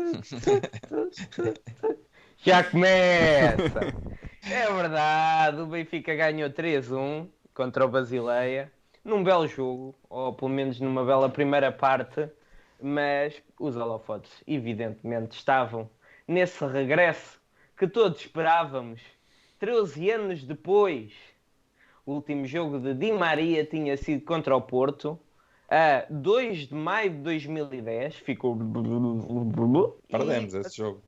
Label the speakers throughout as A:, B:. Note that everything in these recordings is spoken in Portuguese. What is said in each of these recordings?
A: Já começa! É verdade, o Benfica ganhou 3-1 contra o Basileia, num belo jogo, ou pelo menos numa bela primeira parte, mas os holofotes, evidentemente, estavam nesse regresso que todos esperávamos. 13 anos depois, o último jogo de Di Maria tinha sido contra o Porto, a 2 de maio de 2010, ficou.
B: Perdemos esse jogo.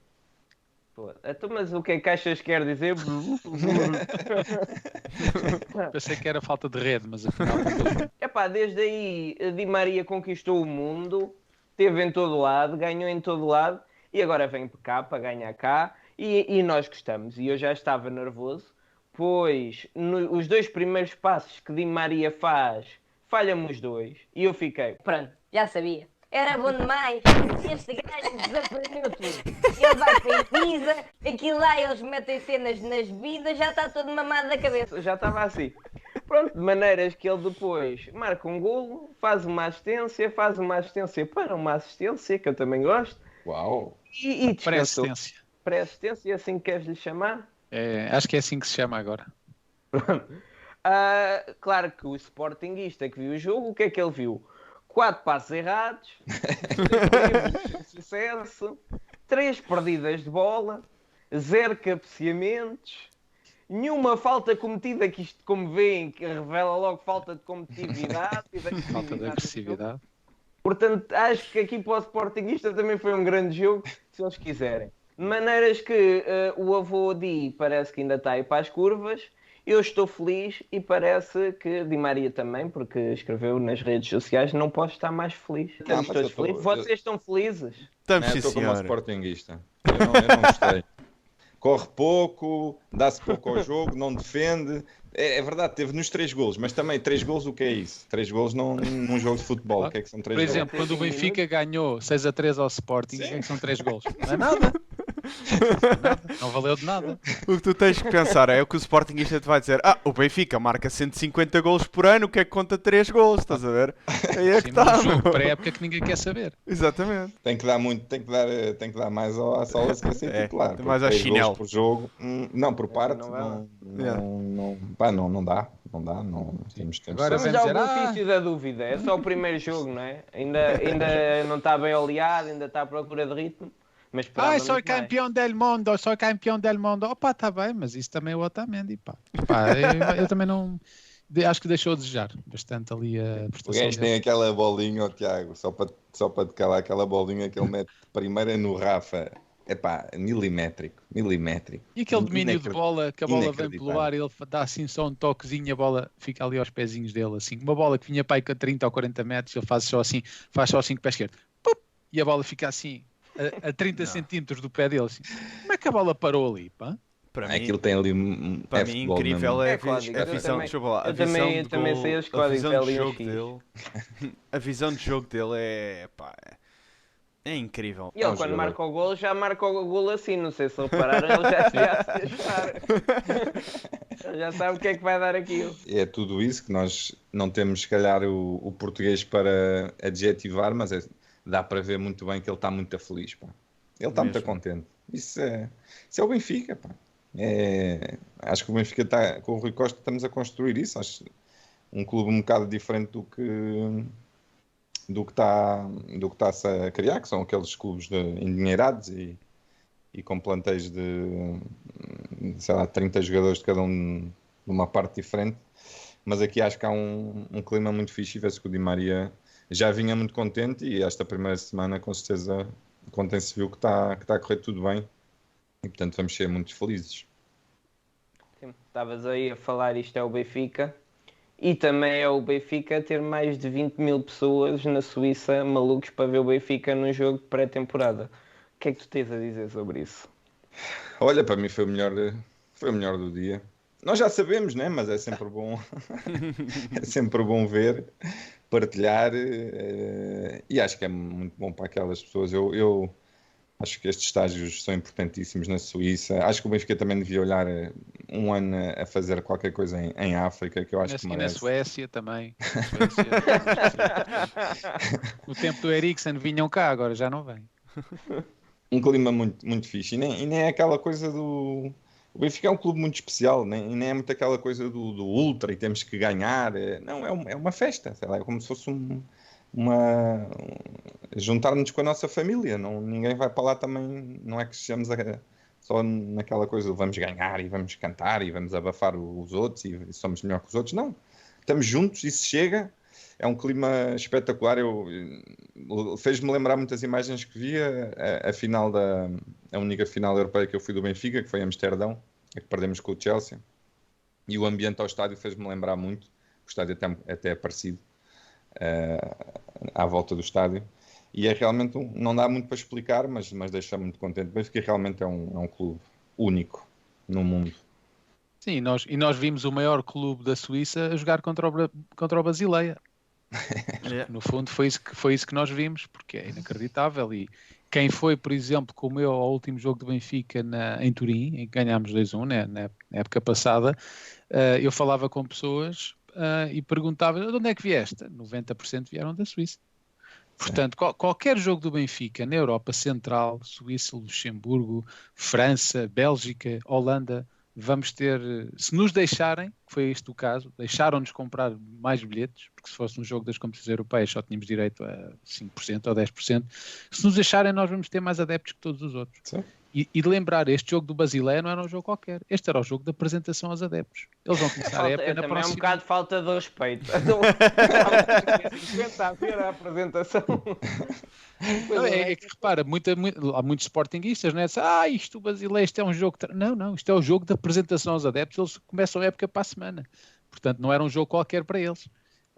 A: Pô, Então, mas o que é que achas que quer dizer?
C: Pensei que era falta de rede, mas afinal.
A: Epá, desde aí Di Maria conquistou o mundo, teve em todo lado, ganhou em todo lado e agora vem para cá para ganhar cá e, e nós gostamos. E eu já estava nervoso, pois no- os dois primeiros passos que Di Maria faz, falham os dois e eu fiquei.
D: Pronto, já sabia. Era bom demais. Este gajo desaprendeu tudo. Ele vai para a Ibiza, aquilo lá eles metem cenas nas bebidas, já está todo mamado da cabeça.
A: Já estava assim. Pronto, de maneiras que ele depois marca um golo, faz uma assistência, faz uma assistência para uma assistência, que eu também gosto,
B: Uau!
A: e, e.
C: Pré-assistência.
A: Pré-assistência, é assim que queres lhe chamar?
C: É, acho que é assim que se chama agora.
A: Ah, claro que o Sportingista que viu o jogo, o que é que ele viu? Quatro passos errados, três de sucesso, três perdidas de bola, zero cabeceamentos, nenhuma falta cometida, que isto, como veem, que revela logo falta de competitividade e de
C: Falta de
A: agressividade. Portanto, acho que aqui para o Sportingista também foi um grande jogo, se eles quiserem. De maneiras que eh, o avô Di parece que ainda está aí para as curvas. Eu estou feliz e parece que Di Maria também, porque escreveu nas redes sociais, não posso estar mais feliz. Estamos todos felizes. Vocês estão felizes?
E: Estamos, sim,
B: estou como um sportinguista. Eu não, eu não gostei. Corre pouco, dá-se pouco ao jogo, não defende. É, é verdade, teve nos três golos, mas também três golos, o que é isso? Três golos não, num jogo de futebol. O que é que são três
C: Por
B: golos?
C: exemplo, quando o
A: Três
C: Benfica ganhou 6 a 3 ao Sporting, o que é que são 3 gols? Não é nada. Não é. Não valeu de nada.
E: O que tu tens que pensar é o que o Sportingista te vai dizer. Ah, o Benfica marca 150 golos por ano, o que é que conta 3 golos? Estás a ver? Aí é que
C: Sim, num
E: está.
C: jogo
E: meu.
C: pré-época que ninguém quer saber.
E: Exatamente.
B: Tem que dar muito, tem que dar, tem que dar mais ao- à sola se quer ser
E: É,
B: titular.
E: mais ao chinelo.
B: por jogo, hum, não, por parte,
A: não vai lá.
B: não, não, não, pá, não, não dá, não dá, não temos tempo.
C: Agora
A: ao
C: dizer, ah,
A: benefício da dúvida. É só o primeiro jogo, não é? Ainda, ainda não está bem oleado, ainda está à procura de ritmo. Mas
C: Ai, sou
A: mais.
C: campeão del mundo, sou campeão del mundo. Opa, tá bem, mas isso também é o Otamendi, pá. Pá, eu, eu também não... Acho que deixou a desejar bastante ali a
B: O
C: prestação
B: gajo tem aquela bolinha, ó Tiago, só para, só para te calar aquela bolinha que ele mete primeiro no Rafa. É pá, milimétrico, milimétrico.
C: E aquele domínio de bola, que a bola vem pelo ar, ele dá assim só um toquezinho, a bola fica ali aos pezinhos dele, assim. Uma bola que vinha para aí com 30 ou 40 metros, ele faz só assim, faz só assim com o pé esquerdo. Pup! e a bola fica assim, a, a 30 centímetros do pé dele, assim. Como é que a bola parou ali, pá?
E: Para mim,
B: Aquilo tem ali um.
E: para
B: é
E: mim incrível
B: mesmo.
E: é,
A: É
E: a vis-
A: código,
E: a
A: eu
E: visão,
A: também-
E: desculpa lá, a
A: eu
E: visão
A: também-
E: de
A: também
E: gol-
A: sei os
E: a
A: códigos,
E: visão
A: é
E: de
A: ali
E: jogo dele, a visão de jogo dele é, pá, é- é incrível.
A: E ele,
B: É um
A: quando marca o gol, já marca o gol assim. Não sei se repararam, ele já, já se já sabe o que é que vai dar aquilo.
B: É tudo isso que nós não temos, se calhar, o, o português para adjetivar, mas é- dá para ver muito bem que ele está muito feliz. Pá. Ele está muito contente. Isso é, isso é o Benfica. Pá. É, acho que o Benfica está, com o Rui Costa, estamos a construir isso. Acho um clube um bocado diferente do que do que está do que está-se a criar, que são aqueles clubes de, endinheirados e, e com plantéis de sei lá, 30 jogadores de cada um de uma parte diferente. Mas aqui acho que há um, um clima muito fixe e vê-se que o Di Maria já vinha muito contente e esta primeira semana com certeza contém se viu que está que está a correr tudo bem e portanto vamos ser muito felizes.
A: Estavas aí a falar, isto é o Benfica. E também é o Benfica ter mais de 20 mil pessoas na Suíça malucos para ver o Benfica num jogo de pré-temporada. O que é que tu tens a dizer sobre isso?
B: Olha, para mim foi o melhor, foi o melhor do dia. Nós já sabemos, né? Mas é sempre bom, é sempre bom ver, partilhar eh, e acho que é muito bom para aquelas pessoas. Eu, eu acho que estes estágios são importantíssimos na Suíça. Acho que o Benfica também devia olhar eh, um ano a fazer qualquer coisa em, em África, que eu acho
C: Na-
B: que
C: e na
B: merece.
C: Suécia também. Na Suécia, no tempo do Eriksen vinham cá, agora já não vêm.
B: um clima muito, muito fixe. E nem, e nem é aquela coisa do. O Benfica é um clube muito especial, nem, nem é muito aquela coisa do, do ultra e temos que ganhar. É, não, é, um, é uma festa, sei lá, é como se fosse um, uma. Um, juntar-nos com a nossa família. Não, ninguém vai para lá também, não é que estejamos a, só naquela coisa do vamos ganhar e vamos cantar e vamos abafar os outros e somos melhor que os outros. Não, estamos juntos e se chega é um clima espetacular. Eu, fez-me lembrar muitas imagens que via a, a, final da a única final europeia que eu fui do Benfica, que foi em Amsterdão, que perdemos com o Chelsea. E o ambiente ao estádio fez-me lembrar muito. O estádio até, até é parecido uh, à volta do estádio. E é realmente um, não dá muito para explicar, mas, mas deixa muito contente. Benfica realmente é um, é um clube único no mundo.
C: Sim, nós, e nós vimos o maior clube da Suíça jogar contra o, contra o Basileia. No fundo foi isso, que, foi isso que nós vimos, porque é inacreditável. E quem foi, por exemplo, como eu, ao último jogo do Benfica na, em Turim, em que ganhámos 2-1 né, na, época passada, uh, eu falava com pessoas uh, e perguntava de onde é que vieste? 90% vieram da Suíça. Portanto, qual, qualquer jogo do Benfica na Europa Central, Suíça, Luxemburgo, França, Bélgica, Holanda, vamos ter, se nos deixarem, que foi este o caso, deixaram-nos comprar mais bilhetes, porque se fosse um jogo das competições europeias só tínhamos direito a 5% ou 10%, se nos deixarem nós vamos ter mais adeptos que todos os outros. E, e, de lembrar, este jogo do Basileia não era um jogo qualquer, este era o jogo de apresentação aos adeptos. Eles vão começar falta, a época na próxima...
A: É um bocado de falta de respeito. 50 a ver a apresentação.
C: Não, é, é, que repara, muita, muito, há muitos sportinguistas, né? Ah, isto o Basileia, isto é um jogo. Não, não, isto é o jogo de apresentação aos adeptos. Eles começam a época para a semana. Portanto, não era um jogo qualquer para eles.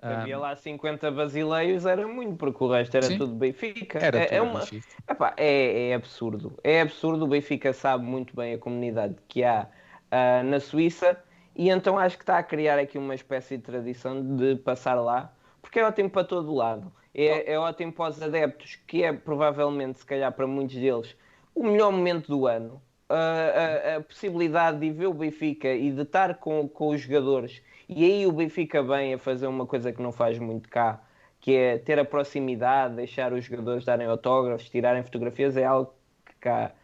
A: Havia lá 50 basileiros, era muito, porque o resto era Sim. tudo Benfica.
C: Era
A: é,
C: tudo
A: é, uma...
C: Benfica.
A: Epá, é, é, absurdo. É absurdo. O Benfica sabe muito bem a comunidade que há uh, na Suíça e então acho que está a criar aqui uma espécie de tradição de passar lá, porque é ótimo para todo lado. É, é ótimo para os adeptos, que é provavelmente, se calhar para muitos deles, o melhor momento do ano. Uh, a, a, possibilidade de ver o Benfica e de estar com, com os jogadores e aí o Benfica vem a fazer uma coisa que não faz muito cá, que é ter a proximidade, deixar os jogadores darem autógrafos, tirarem fotografias, é algo que cá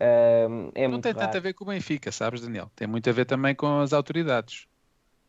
A: uh, é
C: não
A: muito
C: tem
A: raro.
C: tanto a ver com o Benfica, sabes, Daniel? Tem muito a ver também com as autoridades.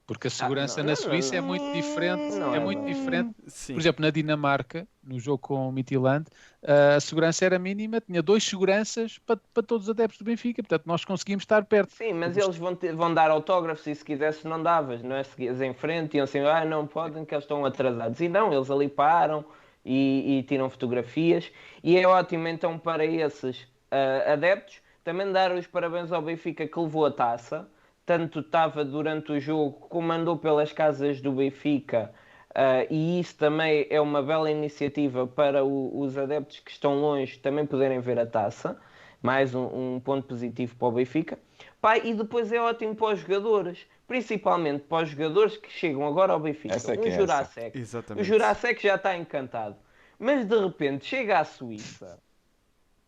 C: Porque a segurança ah, não, na Suíça não, não, é muito diferente. é, é muito diferente. Sim. Por exemplo, na Dinamarca, no jogo com o Midtjylland, a segurança era mínima, tinha dois seguranças para, para todos os adeptos do Benfica, portanto nós conseguimos estar perto.
A: Sim, mas eles vão, ter, vão dar autógrafos e se quisesse não davas, não é? Seguias em frente, iam assim, ah, não podem que eles estão atrasados. E não, eles ali param e, e tiram fotografias e é ótimo então para esses uh, adeptos também dar os parabéns ao Benfica que levou a taça tanto estava durante o jogo como andou pelas casas do Benfica. Uh, e isso também é uma bela iniciativa para o, os adeptos que estão longe também poderem ver a taça. Mais um, um ponto positivo para o Benfica. Pai, e depois é ótimo para os jogadores, principalmente para os jogadores que chegam agora ao Benfica.
B: Essa é
A: o
B: é
A: Jurasek. O Jurasek já está encantado. Mas de repente chega à Suíça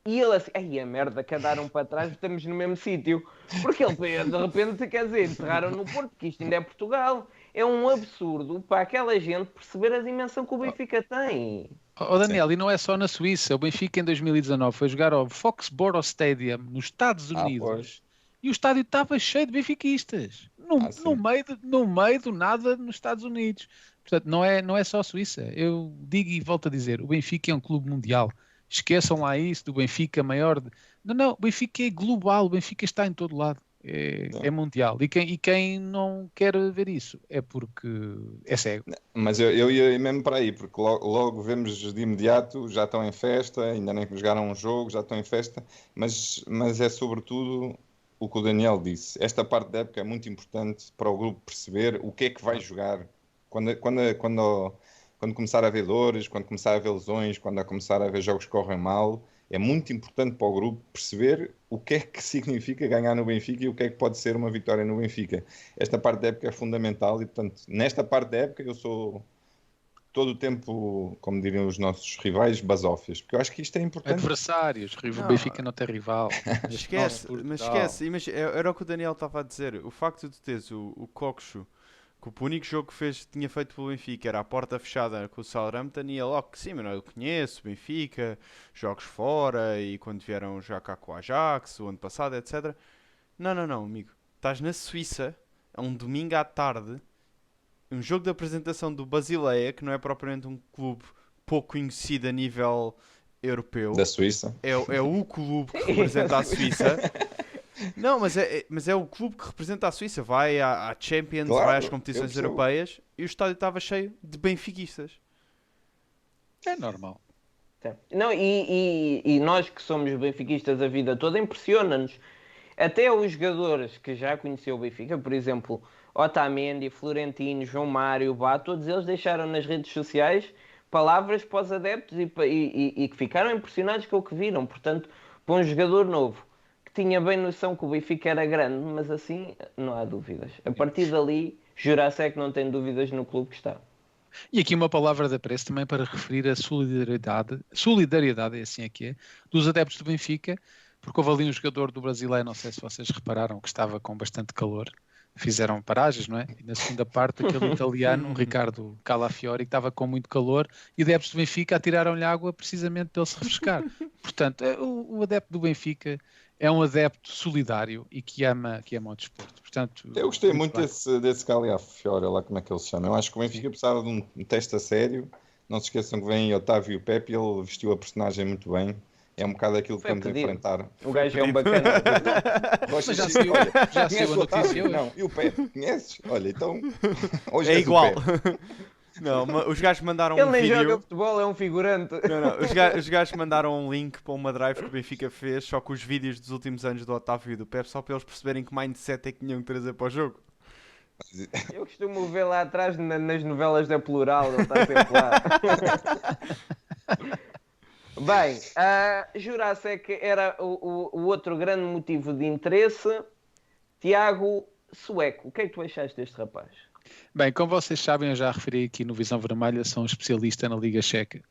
A: e ele assim, ai a merda, que andaram para trás, estamos no mesmo sítio. Porque ele de repente, quer dizer, enterraram no Porto, que isto ainda é Portugal. É um absurdo para aquela gente perceber a dimensão que o Benfica tem.
C: Oh, Daniel, Sim. e não é só na Suíça. O Benfica em 2019 foi jogar ao Foxborough Stadium nos Estados ah, Unidos ah, e o estádio estava cheio de benfiquistas. No, ah, no, meio de, no meio do nada nos Estados Unidos. Portanto, não é, não é só a Suíça. Eu digo e volto a dizer: o Benfica é um clube mundial. Esqueçam lá isso do Benfica maior. De... Não, não, o Benfica é global, o Benfica está em todo lado. É, é, mundial. E quem, e quem não quer ver isso é porque é cego.
B: Mas eu, eu ia mesmo para aí, porque logo, logo, vemos de imediato, já estão em festa, ainda nem jogaram um jogo, já estão em festa, mas, mas é sobretudo o que o Daniel disse. Esta parte da época é muito importante para o grupo perceber o que é que vai jogar. Quando, quando, quando quando começar a haver dores, quando começar a haver lesões, quando a começar a haver jogos que correm mal, é muito importante para o grupo perceber o que é que significa ganhar no Benfica e o que é que pode ser uma vitória no Benfica. Esta parte da época é fundamental e, portanto, nesta parte da época eu sou todo o tempo, como diriam os nossos rivais, basófias, porque eu acho que isto é importante.
C: Adversários, o Benfica não tem rival.
E: esquece, mas esquece, mas era o que o Daniel estava a dizer, o facto de teres o, o Coxo Que o único jogo que fez, tinha feito pelo Benfica era a porta fechada com o Southampton e ele logo que sim, mas eu conheço o Benfica, jogos fora e quando vieram já cá com o Ajax, o ano passado, etc. Não, não, não, amigo. Estás na Suíça, é um domingo à tarde, um jogo de apresentação do Basileia, que não é propriamente um clube pouco conhecido a nível europeu.
B: Da Suíça.
E: É, é o clube que representa a Suíça. Não, mas é, é- mas é o clube que representa a Suíça. Vai à, à Champions,
B: Claro,
E: vai às competições europeias e o estádio estava cheio de benfiquistas.
C: É normal.
A: Não, e, e- e nós que somos benfiquistas a vida toda, impressiona-nos. Até os jogadores que já conheceu o Benfica, por exemplo, Otamendi, Florentino, João Mário, Bá, todos eles deixaram nas redes sociais palavras para os adeptos e, e- e- e que ficaram impressionados com o que viram. Portanto, para um jogador novo tinha bem noção que o Benfica era grande, mas assim não há dúvidas. A partir dali, Jurasek não tem dúvidas no clube que está.
C: E aqui uma palavra de apreço também para referir a solidariedade, solidariedade, é assim é que é, dos adeptos do Benfica, porque houve ali um jogador do Brasileiro, não sei se vocês repararam, que estava com bastante calor. Fizeram paragens, não é? E na segunda parte, aquele italiano, o Ricardo Calafiori, que estava com muito calor, e adeptos do Benfica atiraram-lhe água precisamente para ele se refrescar. Portanto, é, o, o adepto do Benfica é um adepto solidário e que ama, que ama o desporto. Portanto,
B: Eu gostei muito
C: bem.
B: desse, desse Caliafiore, lá como é que ele se chama. Eu acho que o Benfica precisava de um, teste a sério. Não se esqueçam que vem Otávio Pepe, ele vestiu a personagem muito bem. É um bocado aquilo que vamos enfrentar.
A: O gajo é um bacana.
B: Rocha
C: Mas já saiu, já saiu a
B: o
C: notícia.
B: Não, e o Pepe, conheces? Olha, então hoje
E: É igual. Não, os gajos mandaram
A: Ele
E: um
A: nem
E: vídeo.
A: joga futebol, é um figurante.
E: Não, não, os, ga- os gajos mandaram um link para uma drive que o Benfica fez, só com os vídeos dos últimos anos do Otávio e do Pep, só para eles perceberem que mindset é que tinham que trazer para o jogo.
A: Eu costumo ver lá atrás na- nas novelas da Plural, ele está sempre lá. Bem, a Jurassic era o, o- o outro grande motivo de interesse. Tiago Sueco, o que é que tu achaste deste rapaz?
C: Bem, como vocês sabem, eu já referi aqui no Visão Vermelha, sou um especialista na Liga Checa.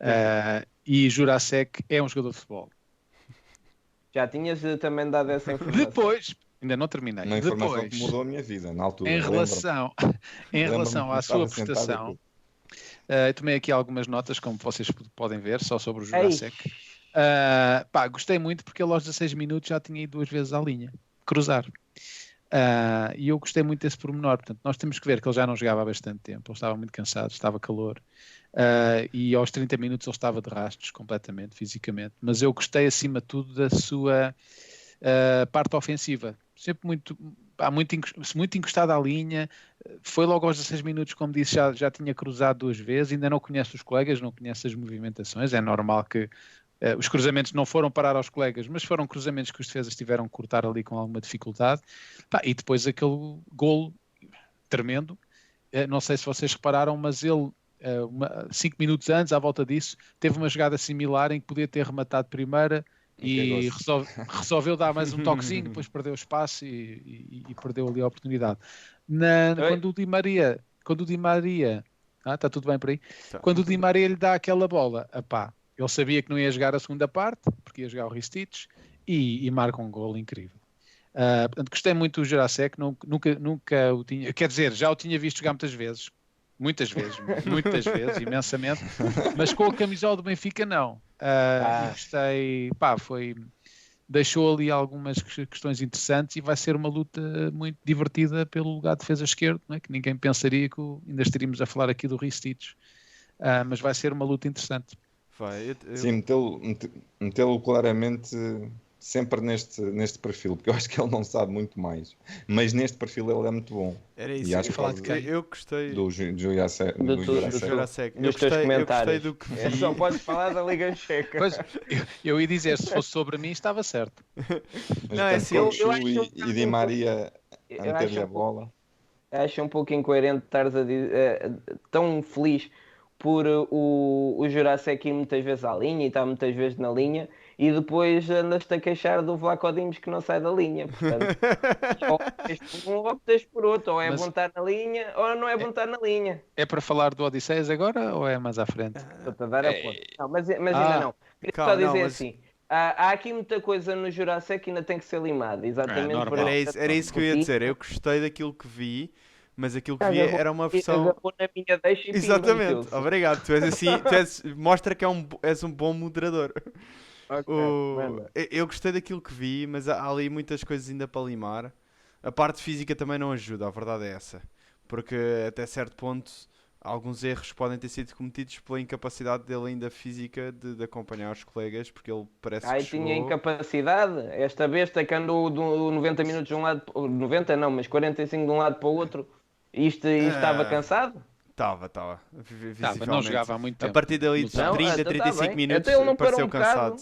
C: Ah, e Jurasek é um jogador de futebol.
A: Já tinhas eh, também dado essa informação.
C: Depois, ainda não terminei,
B: Uma informação
C: depois,
B: que mudou a minha vida na altura.
C: em relação, em relação à sua prestação, eu tomei aqui algumas notas, como vocês podem ver, só sobre o Jurasek. Ah, pá, gostei muito porque ele aos 16 minutos já tinha ido duas vezes à linha, cruzar. Ah, e eu gostei muito desse pormenor. Portanto, nós temos que ver que ele já não jogava há bastante tempo, ele estava muito cansado, estava calor. Ah, e aos 30 minutos ele estava de rastros completamente, fisicamente. Mas eu gostei acima de tudo da sua ah, parte ofensiva. Sempre muito, muito, muito encostado à linha. Foi logo aos 16 minutos, como disse, já, já tinha cruzado duas vezes. Ainda não conhece os colegas, não conhece as movimentações. É normal que eh, os cruzamentos não foram parar aos colegas, mas foram cruzamentos que os defesas tiveram que cortar ali com alguma dificuldade. Pá, e depois aquele golo tremendo. Eh, não sei se vocês repararam, mas ele, eh, uma- cinco minutos antes, à volta disso, teve uma jogada similar em que podia ter rematado primeira e
B: Que
C: resolve- resolveu dar mais um toquezinho, depois perdeu o espaço e, e- e perdeu ali a oportunidade. Na-
A: Oi?
C: quando o Di Maria, quando o Di Maria, ah, está tudo bem por aí?
E: Tá.
C: Quando o Di Maria lhe dá aquela bola, apá, ele sabia que não ia jogar a segunda parte, porque ia jogar o Ristich, e, e marca um gol incrível. Ah, portanto, gostei muito do Jurasek, nu- nunca, nunca o tinha, quer dizer, já o tinha visto jogar muitas vezes, muitas vezes, muitas vezes, imensamente, mas com a camisola do Benfica não. Ah,
A: Ah.
C: e gostei, pá, foi, deixou ali algumas que- questões interessantes e vai ser uma luta muito divertida pelo lugar de defesa esquerdo, é? que ninguém pensaria que ainda estaríamos a falar aqui do Ristich. Ah, mas vai ser uma luta interessante.
E: Vai, eu- eu-
B: Sim, metê-lo metê-lo claramente sempre neste, neste perfil, porque eu acho que ele não sabe muito mais. Mas neste perfil ele é muito bom.
E: era
B: E
E: isso.
B: acho
E: eu,
B: que
C: falar de
E: eu,
C: quem?
E: eu gostei
B: Do Ju- Jurasek.
A: Do
B: do
A: do
E: do Jurasek. Eu gostei, eu gostei
A: comentários.
E: do que
A: É,
E: vi.
A: só podes falar da Liga Checa.
C: Pois, eu, eu ia dizer, se fosse sobre mim, estava certo.
B: Mas
E: Não, é assim,
A: eu- eu acho
B: e, e Di Maria a meter-lhe
A: acho
B: a bola.
A: Acho um pouco incoerente estares a dizer, eh, tão feliz por eh, o, o Jurasek ir muitas vezes à linha e estar muitas vezes na linha e depois andas-te a queixar do Vlaco Dimos que não sai da linha. Portanto, ou optas por um ou optas por outro, ou é
C: Mas-
A: bom estar na linha ou não é bom estar na linha.
C: É para falar do Odisseias agora ou é mais à frente?
A: Estou-te a dar a ponta. Não, mas, mas
C: Ah.
A: ainda não. Queria
E: Calma,
A: só dizer
E: não, mas-
A: assim. Há, há aqui muita coisa no Jurasek que ainda tem que ser limada, exatamente
C: normal.
A: por
E: Era isso, era isso que eu ia dizer. Eu gostei daquilo que vi, mas aquilo que vi era uma versão.
A: na minha deixa e
E: Exatamente,
A: meteu-se.
E: obrigado. Tu és assim, tu és, mostra que é um, és um bom moderador.
A: Ok,
E: O- eu- gostei daquilo que vi, mas há há ali muitas coisas ainda para limar. A parte física também não ajuda, a verdade é essa. Porque até certo ponto alguns erros podem ter sido cometidos pela incapacidade dele ainda física de, de acompanhar os colegas, porque ele parece
A: Ai,
E: que
A: tinha
E: chegou...
A: incapacidade. Esta besta que andou do 90 minutos de um lado, 90 não, mas 45 de um lado para o outro. Isto, isto
E: Ah.
A: estava cansado?
E: Estava, estava.
C: Tava, não jogava há muito
E: A
C: tempo.
E: partir dali de
C: Não,
E: 30,
A: então tá
E: 35
A: bem.
E: minutos,
A: Então ele não parou
E: pareceu
A: um
E: cansado.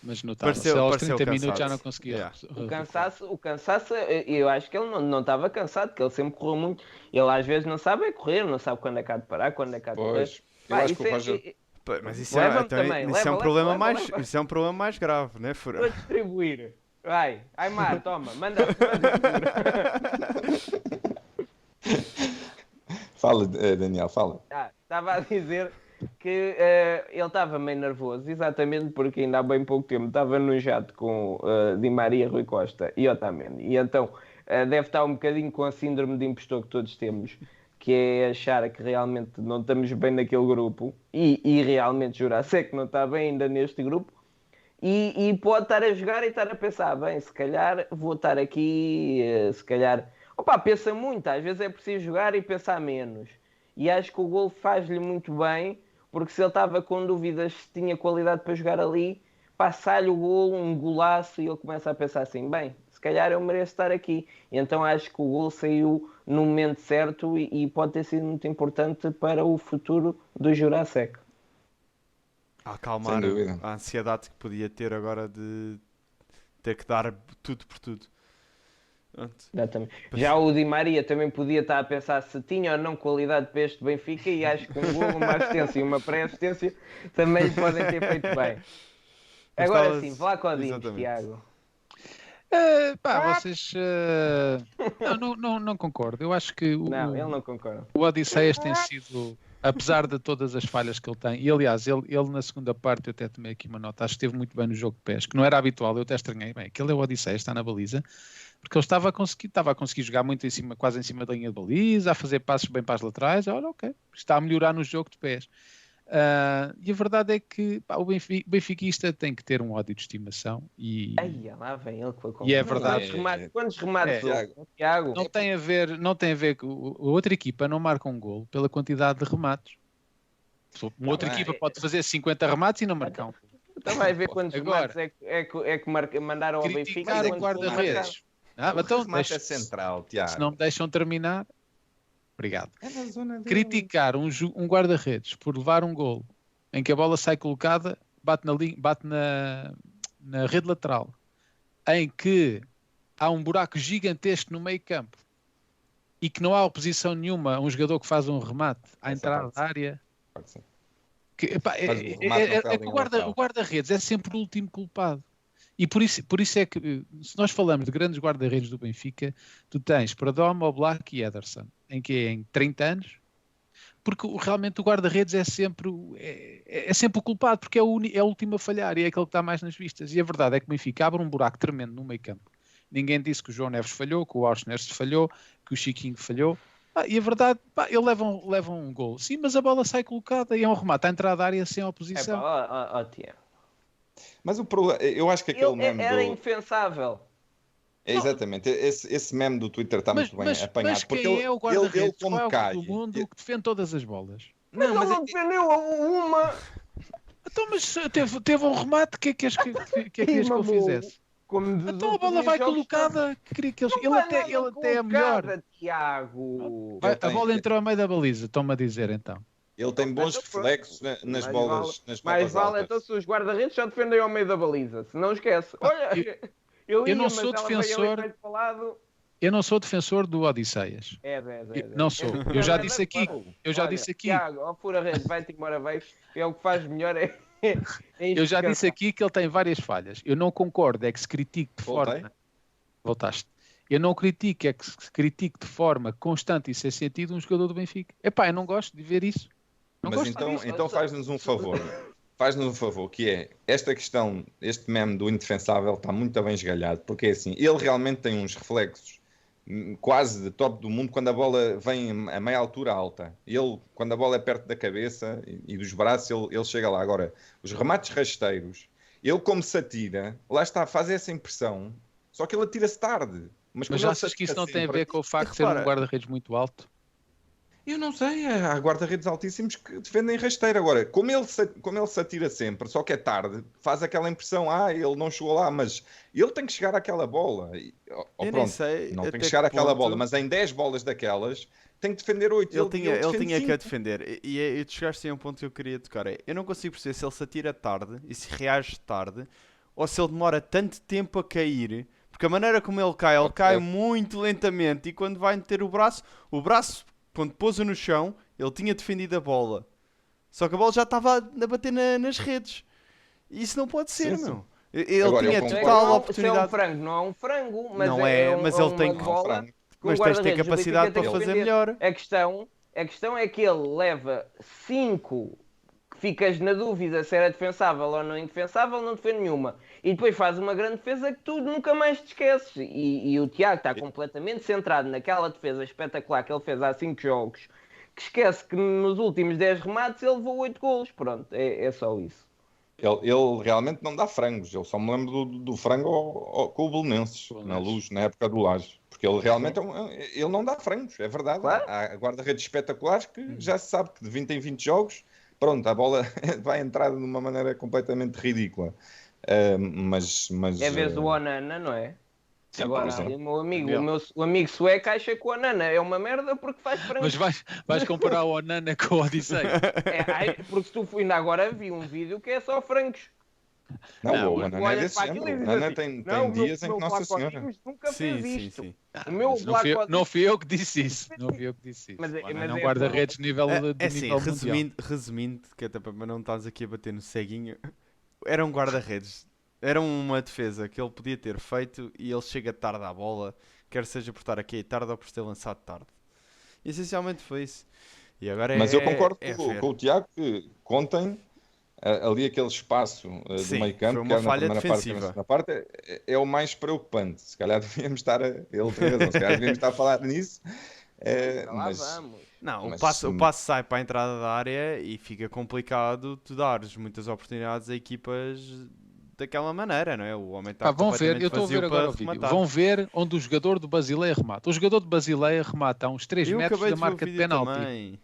C: Mas notava,
E: Pareceu-
C: aos
E: pareceu
C: 30 minutos já
E: cansado.
C: não conseguia.
E: Yeah.
A: O cansaço, o cansaço, eu acho que ele não, não estava cansado, que ele sempre correu muito. Ele às vezes não sabe é correr, não sabe quando é que há de parar, quando é que há de correr.
B: Pois, eu
A: Pá,
B: acho que
A: isso
B: o
A: é-
B: Roger.
A: é-
E: Pá, Mas isso, é, então,
A: também,
E: isso
A: leva,
E: é um
A: leva,
E: problema
A: leva,
E: mais,
A: leva.
E: isso é um problema mais grave, né, Fura?
A: Vou distribuir. Vai, ai Mar, toma, manda. manda.
B: Fala, eh, Daniel, fala.
A: Ah, estava a dizer que eh, ele estava meio nervoso, exatamente porque ainda há bem pouco tempo estava no jato com eh, Di Maria, Rui Costa e Otamendi. E então eh, deve estar um bocadinho com a síndrome de impostor que todos temos, que é achar que realmente não estamos bem naquele grupo e, e realmente jurar-se que não está bem ainda neste grupo. E, e pode estar a jogar e estar a pensar, bem, se calhar vou estar aqui, se calhar. Opa, pensa muito, às vezes é preciso jogar e pensar menos. E acho que o gol faz-lhe muito bem, porque se ele estava com dúvidas se tinha qualidade para jogar ali, passar-lhe o gol, um golaço, e ele começa a pensar assim: bem, se calhar eu mereço estar aqui. E então acho que o gol saiu no momento certo e, e pode ter sido muito importante para o futuro do Jurasek.
E: A acalmar a ansiedade que podia ter agora de ter que dar tudo por tudo.
A: Exatamente. Já o Di Maria também podia estar a pensar se tinha ou não qualidade para este Benfica e acho que um gol, uma assistência e uma pré-assistência também lhe podem ter feito bem.
E: Mas
A: Agora
E: estavas-
A: sim, Vlaco Dimos,
E: Exatamente.
A: Tiago.
C: Eh, pá, vocês. eh, não, não, não, não concordo. Eu acho que o,
A: Não, ele não concorda.
C: o Odisseias tem sido, apesar de todas as falhas que ele tem, e aliás, ele, ele na segunda parte, eu até tomei aqui uma nota, acho que esteve muito bem no jogo de pés, que não era habitual, eu até estranhei, bem, aquele é o Odisseias, está na baliza, porque ele estava a conseguir, estava a conseguir jogar muito em cima, quase em cima da linha de baliza, a fazer passos bem para as laterais, olha, ok, está a melhorar no jogo de pés. Ah, e a verdade é que pá, o benfiquista tem que ter um ódio de estimação e
A: Ai, lá vem ele com
C: E é verdade.
A: Quantos remates, quantos remates
C: É.
A: houve, Tiago?
C: não tem a ver, não tem a ver com a outra equipa não marca um gol pela quantidade de remates. Uma outra
B: bem.
C: equipa pode fazer 50 remates e não marcar um.
A: Então vai ver quantos
C: Agora.
A: remates é que, é que, é que mandaram ao Benfica.
C: Criticar
A: quantos
C: guarda-redes. Ah, então,
B: remate é
C: deixa-
B: central, Tiago.
C: se não me deixam terminar, obrigado.
B: É na zona dele.
C: Criticar um, um guarda-redes por levar um gol em que a bola sai colocada, bate na, bate na, na rede lateral, em que há um buraco gigantesco no meio campo e que não há oposição nenhuma a um jogador que faz um remate à entrada da área.
B: Pode ser.
C: Que, epá, é, é- é- é o
B: ali
C: guarda- guarda-redes é sempre o último culpado. E por isso, por isso é que, eh, se nós falamos de grandes guarda-redes do Benfica, tu tens Perdomo, Oblak e Ederson, em que é em 30 anos, porque realmente o guarda-redes é sempre, o- é, é- é sempre o culpado, porque é, o é o último a falhar e é aquele que está mais nas vistas. E a verdade é que o Benfica abre um buraco tremendo no meio campo. Ninguém disse que o João Neves falhou, que o Ausnes falhou, que o Chiquinho falhou. Ah, e a verdade, pá, ele leva um, leva um gol. Sim, mas a bola sai colocada e é um remate à entrada da área sem
A: É
C: oposição.
A: pá, ó, ó, ó, Tiago.
B: Mas o problema, eu acho que aquele
A: Ele
B: meme
A: era
B: do...
A: indefensável.
B: É, exatamente, esse, esse meme do Twitter está
C: mas,
B: muito bem
C: mas,
B: apanhado.
C: mas
B: porque
C: quem
B: ele,
C: é o
B: ele, ele
C: guarda-redes? Qual é
B: como
C: o
B: cai.
C: do mundo que defende todas as bolas?
B: Não, mas
A: ele
B: é-
A: não defendeu uma.
C: Então, mas teve, teve um remate, o que é que és que, que, que, é que, és que eu fizesse?
A: Como de-
C: Então a bola vai colocada, que queria que eles,
A: Não
C: ele até, ele até é melhor.
A: Tiago.
C: Vai-
B: Ele
C: a bola entrou a meio da baliza, estão-me a dizer então.
B: Ele tem bons
A: Então,
B: reflexos na- nas
A: Mais
B: bolas,
A: vale-
B: nas
A: Mais
B: bolas
A: vale
B: altas.
A: então se os guarda-redes só defendem ao meio da baliza. Se não esquece. Olha, eu, ia,
C: eu não sou defensor-. Eu não sou defensor do Odisseias.
A: É, é, é, é.
C: Não sou.
A: É,
C: Eu já
A: é,
C: disse
A: é,
C: aqui.
A: é,
C: Eu já
A: Olha,
C: disse aqui.
A: Tiago, ó fura rede, vai-te embora, vai. É o que faz melhor. É, é
C: Eu já disse aqui que ele tem várias falhas. Eu não concordo é que se critique de
B: Voltei?
C: forma. Voltaste. Eu não critico é que se critique de forma constante e sem sentido um jogador do Benfica. Epá, eu não gosto de ver isso. Não
B: Mas então,
C: disso.
B: então faz-nos um favor. Faz-nos um favor, que é esta questão, este meme do indefensável está muito bem esgalhado, porque é assim, ele realmente tem uns reflexos hum, quase de top do mundo quando a bola vem a meia altura alta. Ele, quando a bola é perto da cabeça e, e dos braços, ele, ele chega lá. Agora, os remates rasteiros, ele como se atira, lá está, faz essa impressão, só que ele atira-se tarde. Mas,
C: Mas
B: ele
C: achas que isso não tem a ver com o facto de ser um guarda-redes muito alto?
B: Eu não sei, há guarda-redes altíssimos que defendem rasteiro. Agora, como ele, se, como ele se atira sempre, só que é tarde, faz aquela impressão, ah, ele não chegou lá, mas ele tem que chegar àquela bola. Ó,
E: Eu nem
B: pronto,
E: sei
B: não tem que chegar àquela
E: ponto
B: bola, mas em 10 bolas daquelas, tem que defender 8.
E: Ele tinha, ele
B: defende
E: tinha que a defender. E, e, e tu chegaste a um ponto que eu queria tocar. É, eu não consigo perceber se ele se atira tarde e se reage tarde ou se ele demora tanto tempo a cair. Porque a maneira como ele cai, ele cai muito lentamente e quando vai meter o braço, o braço, quando pousa no chão, ele tinha defendido a bola. Só que a bola já estava a bater na- nas redes. Isso não pode ser,
B: Sim, sim.
E: meu. Ele
B: Agora, eu
E: tinha total
A: Não, Se é um
E: oportunidade.
A: frango, não é um frango, mas
E: Não
A: é,
E: é,
A: um-
E: mas
A: é
E: ele tem que-
A: bola um
E: Mas tens de ter capacidade para fazer melhor.
A: A questão, a questão é que ele leva 5 que ficas na dúvida se era defensável ou não indefensável, não defende nenhuma. E depois faz uma grande defesa que tu nunca mais te esqueces. E, e o Tiago está completamente centrado naquela defesa espetacular que ele fez há 5 jogos, que esquece que nos últimos 10 remates ele levou 8 golos. Pronto, é, é só isso.
B: Ele, ele realmente não dá frangos. Eu só me lembro do, do frango ao- ao- com o Belenenses, na luz, na época do Laje. Porque ele realmente é um- ele não dá frangos, é verdade.
A: Claro.
B: Há guarda-redes espetaculares que já se sabe que de 20 em 20 jogos, pronto, a bola vai entrar de uma maneira completamente ridícula. Ah, mas, mas,
A: É vez
B: ah,
A: do Onana, não é?
B: sim,
A: Agora, o meu amigo, o, meu, o amigo sueco acha que o Onana é uma merda porque faz frango.
C: Mas vais, vais comparar o Onana com o Odisseia.
A: É, porque se tu ainda agora vi um vídeo que é só frangos.
B: Não,
C: Não,
B: o é
A: olhas
B: desse
A: para aquilo
B: género. O
A: dizes
B: Anana
A: assim,
B: tem,
A: "Não,
B: tem
A: o meu-
B: dias em que Nossa
A: Black
B: Senhora.
A: Nunca
E: Sim,
A: fez
E: sim,
A: isto.
E: sim.
A: O meu
C: Não fui, eu, não fui eu que disse isso. Não fui eu que disse isso.
A: Mas é- mas
C: é um
A: é
C: guarda-redes nível,
E: É,
C: de
E: é assim,
C: nível mundial.
E: resumindo, resumindo, que até para não estás aqui a bater no ceguinho, era um guarda-redes. Era uma defesa que ele podia ter feito e ele chega tarde à bola, quer seja por estar aqui tarde ou por ter lançado tarde. E, essencialmente foi isso. E agora
B: Mas
E: é,
B: eu concordo
E: é
B: com, com o Tiago que contem ah, ali aquele espaço ah, do
E: Sim,
B: meio campo,
E: foi uma
B: que era na
E: falha
B: primeira parte e na
E: defensiva.
B: parte, é, é o mais preocupante. Se calhar devíamos estar a, ele tem razão, se calhar devíamos estar a falar nisso. eh,
A: Lá
B: mas
A: vamos.
E: Não, o
B: Mas,
E: passe, o
B: hum,
E: passe sai para a entrada da área e fica complicado tu dares muitas oportunidades a equipas daquela maneira, não é? O homem está
C: Pá, vão ver, eu estou a ver agora
E: para
C: o vídeo.
E: rematar.
C: Vão ver onde o jogador do Basileia remata. O jogador do Basileia remata a uns 3
E: Eu
C: metros da
E: o
C: marca de penalti.
E: também.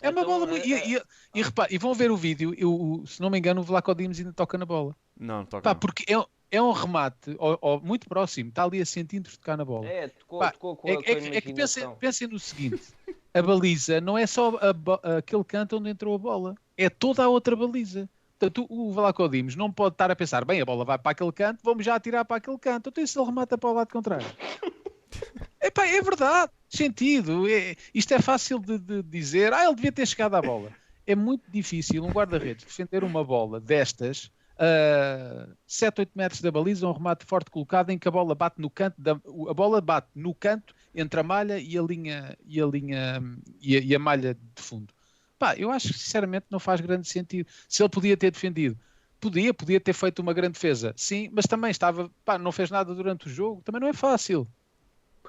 C: É uma
A: Então,
C: bola. muito- E,
A: é-
C: e, e, repara, e vão ver o vídeo. e o- o- se não me engano, o Vlaco Dimos ainda toca na bola.
E: Não, toca.
C: Pá,
E: não.
C: porque é, é um remate ó, ó, muito próximo. Está ali a centímetros de tocar na bola.
A: É, tocou,
C: Pá,
A: tocou com
C: É,
A: a, com a
C: é que- é que pensem, no seguinte: a baliza não é só a bo- aquele canto onde entrou a bola, é toda a outra baliza. Portanto, o Vlaco Dimos não pode estar a pensar, bem, a bola vai para aquele canto, vamos já atirar para aquele canto. Então, e se ele remata para o lado contrário? Epá, é verdade, sentido. É- isto é fácil de, de dizer, ah, ele devia ter chegado à bola. É muito difícil um guarda-redes defender uma bola destas a 7, 8 metros da baliza, um remate forte colocado em que a bola bate no canto, da, a bola bate no canto entre a malha e a linha e a linha e a, e a malha de fundo. Pá, eu acho que sinceramente não faz grande sentido. Se ele podia ter defendido, podia, podia ter feito uma grande defesa, sim, mas também estava, pá, não fez nada durante o jogo, também não é fácil.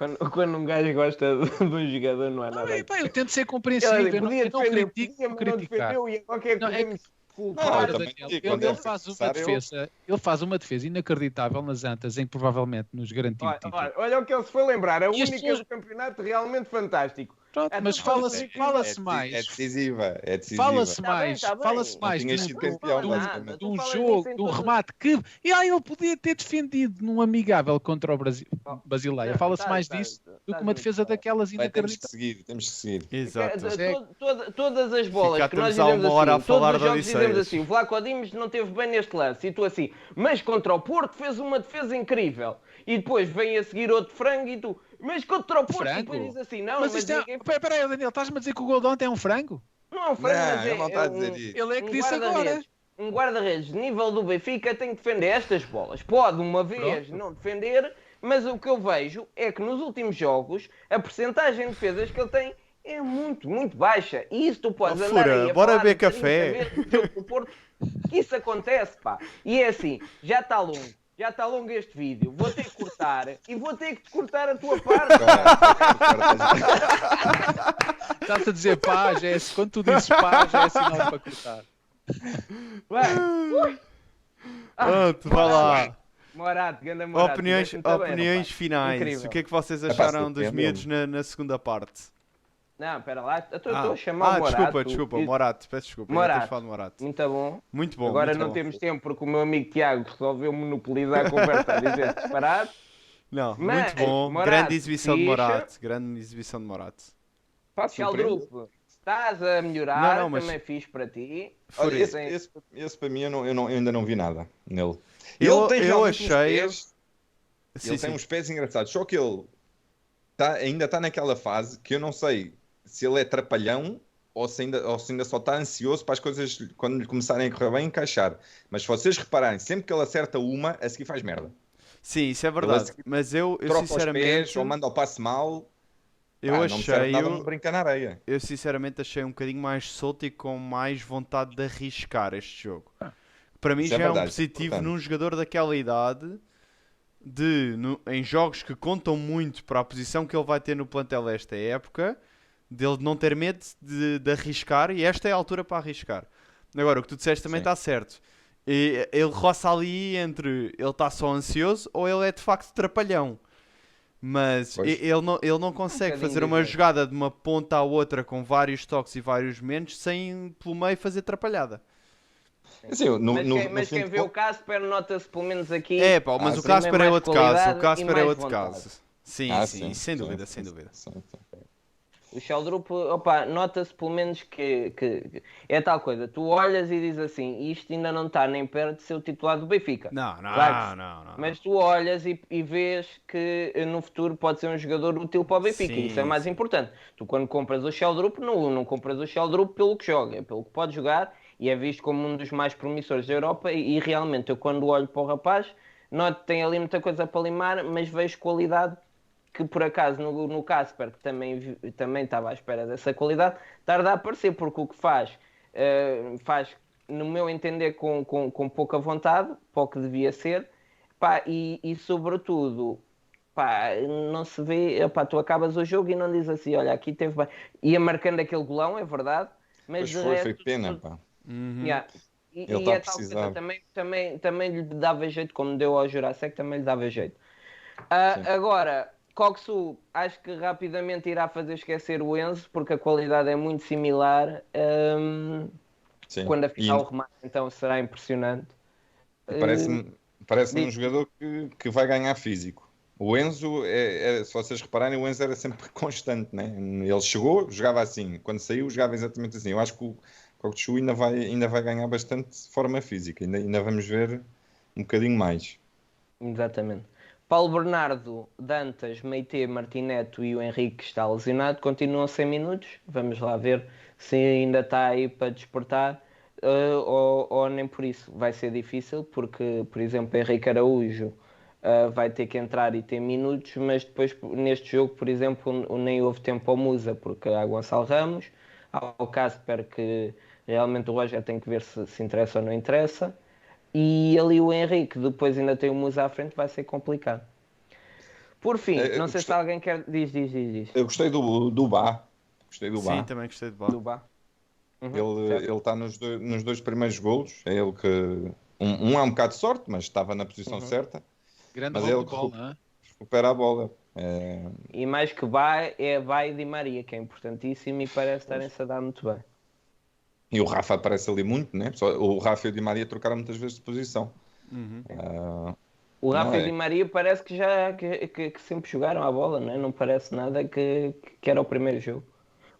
A: Quando, quando um gajo gosta de, de um jogador, não é
C: Não,
A: nada.
C: é, pá, eu tento ser
A: ali,
C: eu não,
A: podia
C: eu não critico
A: podia, não defendeu e que é que
C: Não, é
B: Não,
A: colocar?
B: eu também
C: Daniel, ele, ele faz uma defesa, ele faz uma defesa inacreditável nas Antas, em que provavelmente nos garantiu o
A: Olha, olha, olha o que ele se foi lembrar, a
C: E
A: única
C: pessoas-
A: do campeonato realmente fantástico.
C: Pronto,
A: É
C: mas fala-se fala-se
B: é,
C: mais.
B: é decisiva, é decisiva.
C: Fala-se
A: Tá
C: mais,
A: tá
C: fala-se mais de um,
B: campeão,
C: de de jogo, de um remate que e ah, ele podia ter defendido num amigável contra o Brasil, Basileia.
A: Não,
C: Fala-se
A: tá-
C: mais
A: tá-
C: disso
A: tá-
C: do
A: tá
C: que uma defesa daquelas
B: Vai, temos que
C: inacreditáveis.
B: seguir, temos que seguir.
E: Exato.
A: É, todas as bolas
E: Fica,
A: que nós
E: estamos há
A: dizemos
E: uma hora
A: assim,
E: a falar
A: todos os jogos dizemos assim, o Vlaco Dimos não teve bem neste lance, e tu assim, mas contra o Porto fez uma defesa incrível, e depois vem a seguir outro frango e tu, mas contra o Porto, e
C: Frango?
A: depois diz assim, não,
C: Mas
A: mas,
C: isto é.
A: ninguém-
C: Pera, pera aí, Daniel, estás-me a dizer que o gol de ontem é um frango?
A: não é um frango,
B: Não,
A: mas
B: ele
A: é,
B: não está
A: é
B: a dizer
A: um-
B: isso.
C: Ele é que
A: um
C: disse agora.
A: Um guarda-redes nível do Benfica tem que defender estas bolas. Pode uma vez
C: Pronto.
A: não defender, mas o que eu vejo é que nos últimos jogos a percentagem de defesas que ele tem é muito, muito baixa. E isso tu podes
E: Oh,
A: andar
E: fura,
A: aí a
E: bora beber
A: de 30
E: café.
A: vezes do Porto, que isso acontece, pá. E é assim, já está longo. Já está longo este vídeo, vou ter que cortar e vou ter que cortar a tua parte.
C: Estás a dizer pá, já é, quando tu dizes pá, já é sinal para cortar.
A: Vai.
E: Pronto, vai lá.
A: Morato, ganda Morato.
E: Opiniões,
A: bem,
E: opiniões
A: rapaz.
E: finais.
A: Incrível.
E: O que é que vocês
B: Epá,
E: acharam dos
B: surpreendeu-me.
E: miúdos na, na segunda parte?
A: Não, espera lá, eu estou
E: Ah,
A: a chamar
E: ah,
A: o Morato.
E: desculpa, desculpa,
A: E-
E: Morato, peço desculpa.
A: Morato.
E: falado de Morato.
A: Muito bom.
E: Muito bom.
A: Agora
E: muito
A: não
E: bom.
A: temos tempo porque o meu amigo Tiago resolveu monopolizar a conversa a dizer disparado.
E: Não,
A: Mas,
E: muito bom.
A: Morato,
E: grande exibição de. Morato. Grande exibição de Morato.
B: Surpreende.
A: Drup, estás a melhorar,
E: Não, não, mas-
A: também fiz para ti.
B: Olha, esse, esse, esse para mim eu, não- eu não- eu ainda não vi nada nele.
E: Eu-
B: ele tem
E: eu achei-
B: pés-
E: Sim,
B: ele
E: sim.
B: tem uns pés engraçados, só que ele tá- ainda está naquela fase que eu não sei se ele é trapalhão ou se ainda, ou se ainda só está ansioso para as coisas, quando lhe começarem a correr bem, encaixar. Mas se vocês repararem, sempre que ele acerta uma, a seguir faz merda.
E: Sim, isso é verdade.
B: a
E: Mas eu, eu
B: Troca os
E: sinceramente.
B: pés ou manda o passe mal.
E: Eu
B: não serve
E: achei.
B: nada
E: Eu,
B: brincar na areia.
E: eu sinceramente achei um bocadinho mais solto e com mais vontade de arriscar este jogo. Para mim
B: Isso é
E: já é um
B: verdade, é
E: positivo
B: importante.
E: num jogador daquela idade de no- em jogos que contam muito para a posição que ele vai ter no plantel esta época, dele não ter medo de, de arriscar e esta é a altura para arriscar. Agora, o que tu disseste também
B: Sim.
E: está certo. E ele roça ali entre ele está só ansioso ou ele é de facto trapalhão. Mas
B: Pois.
E: ele não, ele não consegue fazer uma
A: diferente.
E: jogada de uma ponta à outra com vários toques e vários momentos sem pelo meio fazer atrapalhada.
B: Assim, no,
A: mas
B: no-
A: quem,
B: no
A: mas quem
B: de
A: vê o Casper nota-se pelo menos aqui.
E: É, pá, mas
B: Ah,
E: o. Casper é outro caso. O Casper é outro
A: vontade.
E: caso. Sim,
B: Ah,
E: sim, sem
B: sim,
E: dúvida,
B: sim,
E: sem
B: sim,
E: dúvida.
B: sim, sim.
A: O Sheldrup, opa, nota-se pelo menos que, que- é tal coisa. Tu olhas e dizes assim, isto ainda não está nem perto de ser o titular do Benfica.
E: Não, não,
A: Claro que
E: não, não.
A: Mas tu olhas e, e vês que eh, no futuro pode ser um jogador útil para o Benfica.
E: Sim,
A: Isso é mais importante. Tu quando compras o Sheldrup, não, não compras o Sheldrup pelo que joga, é pelo que pode jogar e é visto como um dos mais promissores da Europa e, e realmente eu quando olho para o rapaz, noto que tem ali muita coisa para limar, mas vejo qualidade que por acaso no, no Casper, que também, também estava à espera dessa qualidade, tarda a aparecer, porque o que faz, eh, faz, no meu entender, com, com, com pouca vontade, para o que devia ser, pá, e, e sobretudo, pá, não se vê, pá, tu acabas o jogo e não dizes assim, olha, aqui teve bem, ia marcando aquele golão, é verdade, mas
B: Pois foi, foi
A: resto,
B: pena,
A: tudo-
B: pá.
E: Uhum.
A: Yeah. E,
B: Ele
A: e
B: tá a
A: é tal coisa, também, também, também lhe dava jeito, como deu ao Jurassic, também lhe dava jeito.
B: Sim.
A: agora, Coxu, acho que rapidamente irá fazer esquecer o Enzo, porque a qualidade é muito similar. ahm,
B: Sim.
A: quando afinal
B: E-
A: remate, então será impressionante.
B: Parece-me parece um jogador que, que vai ganhar físico. O Enzo, é, é- se vocês repararem, o Enzo era sempre constante, né? Ele chegou, jogava assim, quando saiu, jogava exatamente assim. Eu acho que o Cockchu ainda vai, ainda vai ganhar bastante forma física, ainda, ainda vamos ver um bocadinho mais.
A: Exatamente. Paulo Bernardo, Dantas, Meite, Martineto e o Henrique que está lesionado continuam sem minutos. Vamos lá ver se ainda está aí para despertar eh, ou, ou nem por isso. Vai ser difícil porque, por exemplo, Henrique Araújo eh, vai ter que entrar e ter minutos, mas depois neste jogo, por exemplo, nem houve tempo ao Musa porque há Gonçalo Ramos, há o Casper que realmente o Roger tem que ver se, se interessa ou não interessa. E ali o Henrique, depois ainda tem o Musa à frente, vai ser complicado. Por fim,
B: É, eu
A: não sei se alguém quer. Diz, diz, diz, diz.
B: Eu gostei do, do Bá. Gostei do
E: Sim,
B: Bá.
E: também gostei
A: Do
E: bola.
A: Bá. Uhum,
B: Ele está nos, dois- nos dois primeiros golos. É ele que. Um, um é um bocado de sorte, mas estava na posição
A: Uhum.
B: certa.
C: Grande
B: Mas ele
C: de bola, não é?
B: Recupera a bola. É,
A: E mais que Bá é Bá e Di Maria, que é importantíssimo e parece estarem-se a dar muito bem.
B: E o Rafa aparece ali muito, né? Só- o Rafa e o Di Maria trocaram muitas vezes de posição.
E: Uhum.
B: Ah,
A: O Rafa
B: Não,
A: e
B: é.
A: Di Maria parece que já que, que- que sempre jogaram a bola, não, é? não parece nada que, que era o primeiro jogo.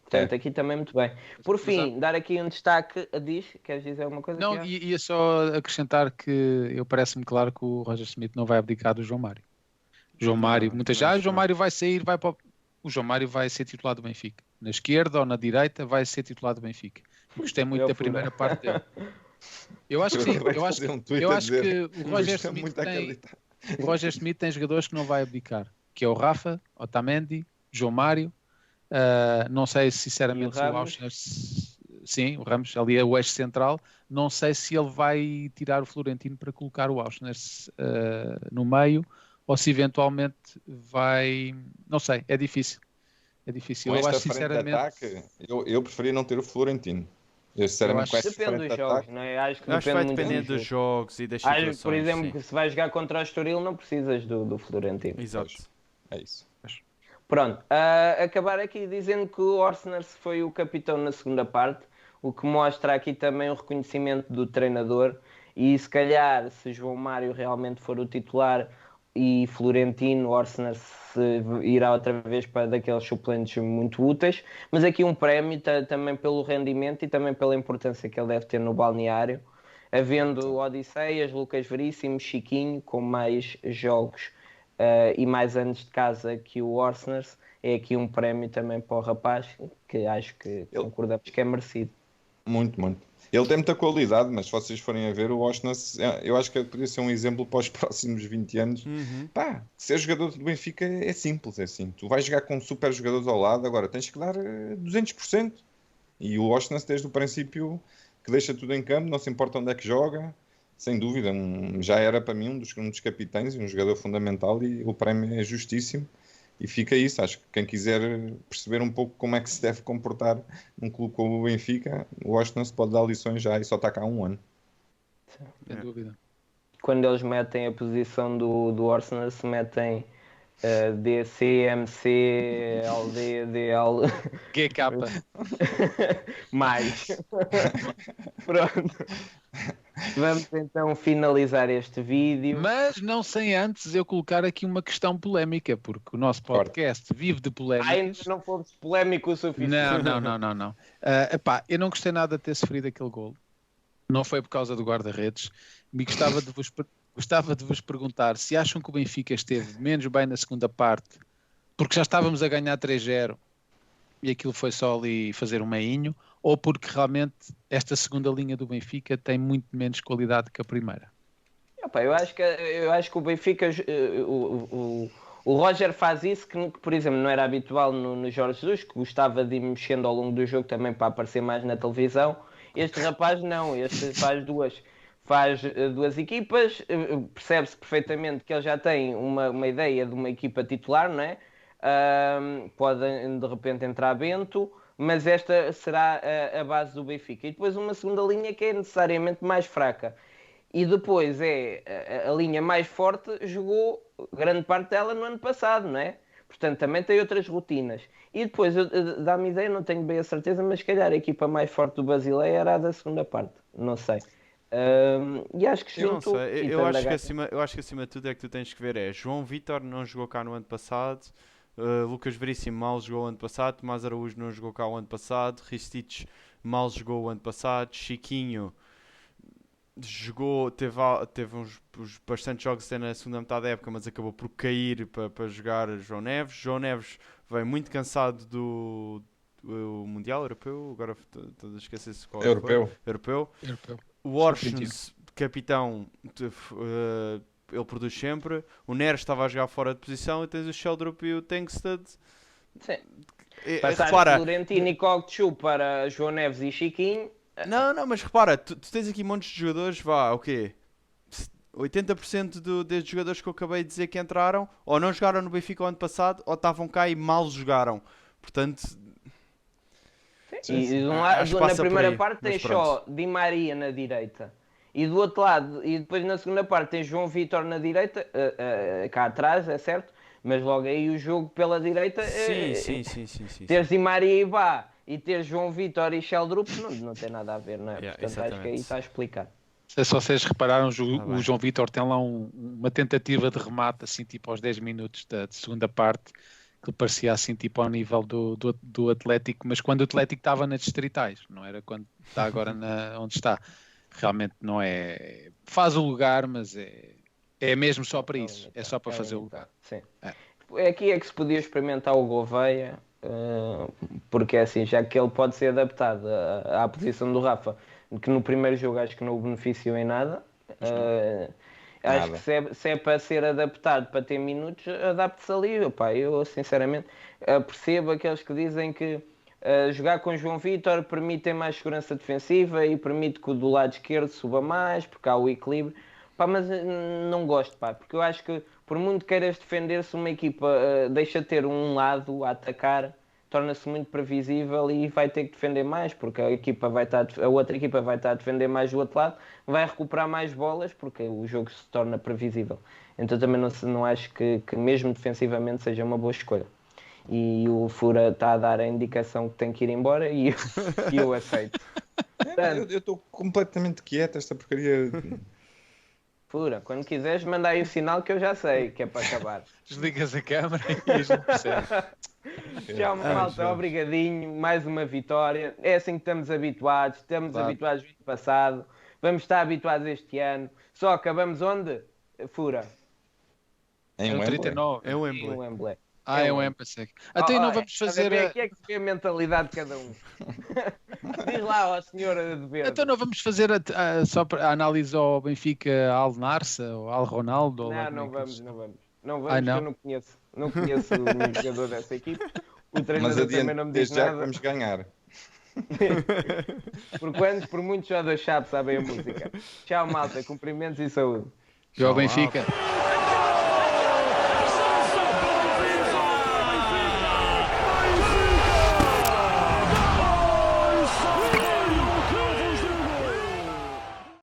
A: Portanto,
B: É.
A: aqui também muito bem. Por fim, dar aqui um destaque a diz, queres dizer alguma coisa?
C: Não,
A: Tiago?
C: i- ia só acrescentar que eu parece-me claro que o Roger Smith não vai abdicar do João Mário. João Mário, muita já,
E: acho
C: João Mário vai sair, vai para o... o João Mário vai ser titular do Benfica. Na esquerda ou na direita vai ser titular do Benfica. Gostei muito
A: Eu
C: da
A: fui
C: primeira parte dele. Eu acho que sim, eu acho,
B: um
C: eu acho
B: dizer,
C: que o Roger Smith
B: muito
C: tem, o Roger Smith tem jogadores que não vai abdicar, que é o Rafa, Otamendi, João Mário. ah, não sei sinceramente
A: o
C: se o
A: Ramos?
C: Auschner sim, o Ramos ali é o eixo central. Não sei se ele vai tirar o Florentino para colocar o Auschner uh, no meio ou se eventualmente vai. Não sei, é difícil. É difícil.
B: Com
C: eu
B: esta
C: acho
B: frente de
C: sinceramente.
B: ataque, eu, eu preferia não ter o Florentino. Eu, sinceramente,
C: Eu acho-
A: Depende dos
B: de
A: jogos,
B: ataque,
A: não é? Acho que
E: Acho que vai
A: depende muito
E: depender
A: do
E: dos
A: jogo.
E: jogos e das
A: Acho,
E: situações.
A: por exemplo,
E: sim.
A: se vais jogar contra o Estoril, não precisas do, do Florentino.
E: Exato.
B: é isso.
A: Pronto, ah, acabar aqui dizendo que o Orsner foi o capitão na segunda parte, o que mostra aqui também o reconhecimento do treinador. E se calhar, se João Mário realmente for o titular e Florentino, Orsner irá outra vez para daqueles suplentes muito úteis. Mas aqui um prémio ta- também pelo rendimento e também pela importância que ele deve ter no balneário. Havendo Odisseias, Lucas Veríssimo, Chiquinho, com mais jogos Uh, e mais anos de casa que o Orsners, é aqui um prémio também para o rapaz, que acho que
B: Eu-
A: concordamos que é merecido.
B: Muito, muito. Ele tem muita qualidade, mas se vocês forem a ver, o Osnas, eu acho que poderia ser um exemplo para os próximos 20 anos.
E: Uhum.
B: Pá, ser jogador do Benfica é simples, é assim. Tu vais jogar com super jogadores ao lado, agora tens que dar eh, 200%. E o Osnas, desde o princípio, que deixa tudo em campo, não se importa onde é que joga, sem dúvida, um- já era para mim um dos, um dos capitães e um jogador fundamental e o prémio é justíssimo. E fica isso, acho que quem quiser perceber um pouco como é que se deve comportar num clube como o Benfica, o Osnas pode dar lições já e só está cá há um ano.
C: Sem
E: É.
C: dúvida.
A: Quando eles metem a posição do, do Orsners, se metem uh, DC, MC, LD, DL,
C: GK.
A: mais. Pronto. Vamos então finalizar este vídeo.
C: Mas não sem antes eu colocar aqui uma questão polémica, porque o nosso podcast vive de
A: Ainda
C: polémicas.
A: não fomos polémico o suficiente.
C: Não, não, não, não, não. Ah, epá, eu não gostei nada de ter sofrido aquele gol. Não foi por causa do guarda-redes. Me gostava de, vos, gostava de vos perguntar se acham que o Benfica esteve menos bem na segunda parte, porque já estávamos a ganhar 3-0 e aquilo foi só ali fazer um meinho, ou porque realmente esta segunda linha do Benfica tem muito menos qualidade que a primeira.
A: Epá, eu, acho que, eu acho que o Benfica, eh, o, o, o Roger faz isso que, que, por exemplo, não era habitual no, no Jorge Jesus, que gostava de ir mexendo ao longo do jogo também para aparecer mais na televisão. Este rapaz não, este faz duas, faz eh, duas equipas, eh, percebe-se perfeitamente que ele já tem uma, uma ideia de uma equipa titular, não é? Ahm, pode de repente entrar Bento, mas esta será a, a base do Benfica. E depois uma segunda linha que é necessariamente mais fraca. E depois é a, a linha mais forte, jogou grande parte dela no ano passado, não é? Portanto, também tem outras rotinas. E depois, dá-me ideia, não tenho bem a certeza, mas se calhar a equipa mais forte do Basileia era a da segunda parte. Não sei. Ahm, e acho que
E: Eu
A: junto.
E: eu, eu acho que acima, eu acho que acima de tudo é que tu tens que ver é João Vitor não jogou cá no ano passado, uh, Lucas Veríssimo mal jogou o ano passado, Tomás Araújo não jogou cá o ano passado, Ristich mal jogou o ano passado, Chiquinho jogou, teve, teve uns, uns bastantes jogos até na segunda metade da época, mas acabou por cair para para jogar João Neves. João Neves veio muito cansado do, do Mundial Europeu, agora estou a esquecer-se qual é foi.
B: Europeu.
E: Europeu.
C: Europeu.
E: O Orsens, capitão, eh, ele produz sempre. O Neres estava a jogar fora de posição e tens o Sheldrup e o Tankstead.
A: Sim.
E: Eh,
A: Passar
E: repara,
A: Florentino e Cocchu para João Neves e Chiquinho.
E: não, não, mas repara, tu, tu tens aqui montes de jogadores, vá, o quê? 80% do, destes jogadores que eu acabei de dizer que entraram, ou não jogaram no Benfica o ano passado, ou estavam cá e mal jogaram. Portanto,
B: Sim,
A: E, de um
E: Ah,
A: lado, na
E: passa por
A: primeira
E: aí,
A: parte tens só Di Maria na direita. E do outro lado, e depois na segunda parte tens João Vitor na direita, eh, eh, cá atrás, é certo? Mas logo aí o jogo pela direita,
E: sim,
A: eh,
E: sim, sim, sim, sim.
A: teres Di Maria e Bá e teres João Vitor e Sheldrup não, não tem nada a ver, não é?
E: Yeah,
A: Portanto, acho que aí
E: exatamente.
A: está a explicar.
C: Não sei se vocês repararam, o,
E: Tá
C: o. João Vitor tem lá um- uma tentativa de remate, assim, tipo aos 10 minutos da de segunda parte, que parecia assim, tipo ao nível do, do, do Atlético, mas quando o Atlético estava nas distritais, não era quando está agora na, onde está. Realmente não é. Faz o lugar, mas é, é mesmo só para isso, é só para fazer o lugar.
A: Sim.
C: É.
A: Aqui é que se podia experimentar o Gouveia, eh, porque é assim, já que ele pode ser adaptado à, à posição do Rafa, que no primeiro jogo acho que não o beneficiou em nada. eh, acho que se é, se é para ser adaptado para ter minutos, adapte-se ali. Opá, eu sinceramente percebo aqueles que dizem que Uh, jogar com João Vitor permite ter mais segurança defensiva e permite que o do lado esquerdo suba mais, porque há o equilíbrio. Pá, mas uh, não gosto, pá, porque eu acho que por muito queiras defender-se, uma equipa uh, deixa ter um lado a atacar, torna-se muito previsível e vai ter que defender mais, porque a, equipa vai estar, a outra equipa vai estar a defender mais do outro lado, vai recuperar mais bolas, porque o jogo se torna previsível. Então também não, não acho que, que mesmo defensivamente seja uma boa escolha e o Fura está a dar a indicação que tem que ir embora e eu, e eu aceito.
B: É, eu estou completamente quieto, esta porcaria.
A: Fura, quando quiseres, manda aí o sinal que eu já sei que é para acabar.
C: Desligas a câmera e gente percebe.
A: Tchau, malta, obrigadinho, mais uma vitória. É assim que estamos habituados, estamos claro. habituados no ano passado, vamos estar habituados este ano. Só acabamos onde? Fura.
C: Em
E: é
C: 39.
E: É o
A: Wembley.
C: Ah, é um Empasec. Até então, não vamos fazer.
A: Aqui é que se vê a mentalidade de cada um. Diz lá, ó senhora de verde.
C: Então não vamos fazer a, a, só para a análise ao Benfica Al Narsa ou Al Ronaldo?
A: Não, é não vamos, não vamos. Não vamos, não? eu não conheço. Não conheço nenhum jogador dessa equipe. O treinador
B: Mas
A: também não me diz
B: já
A: nada.
B: vamos ganhar.
A: por quantos, por muitos já da chave sabem a música. Tchau, malta. Cumprimentos e saúde.
C: Tchau, Benfica.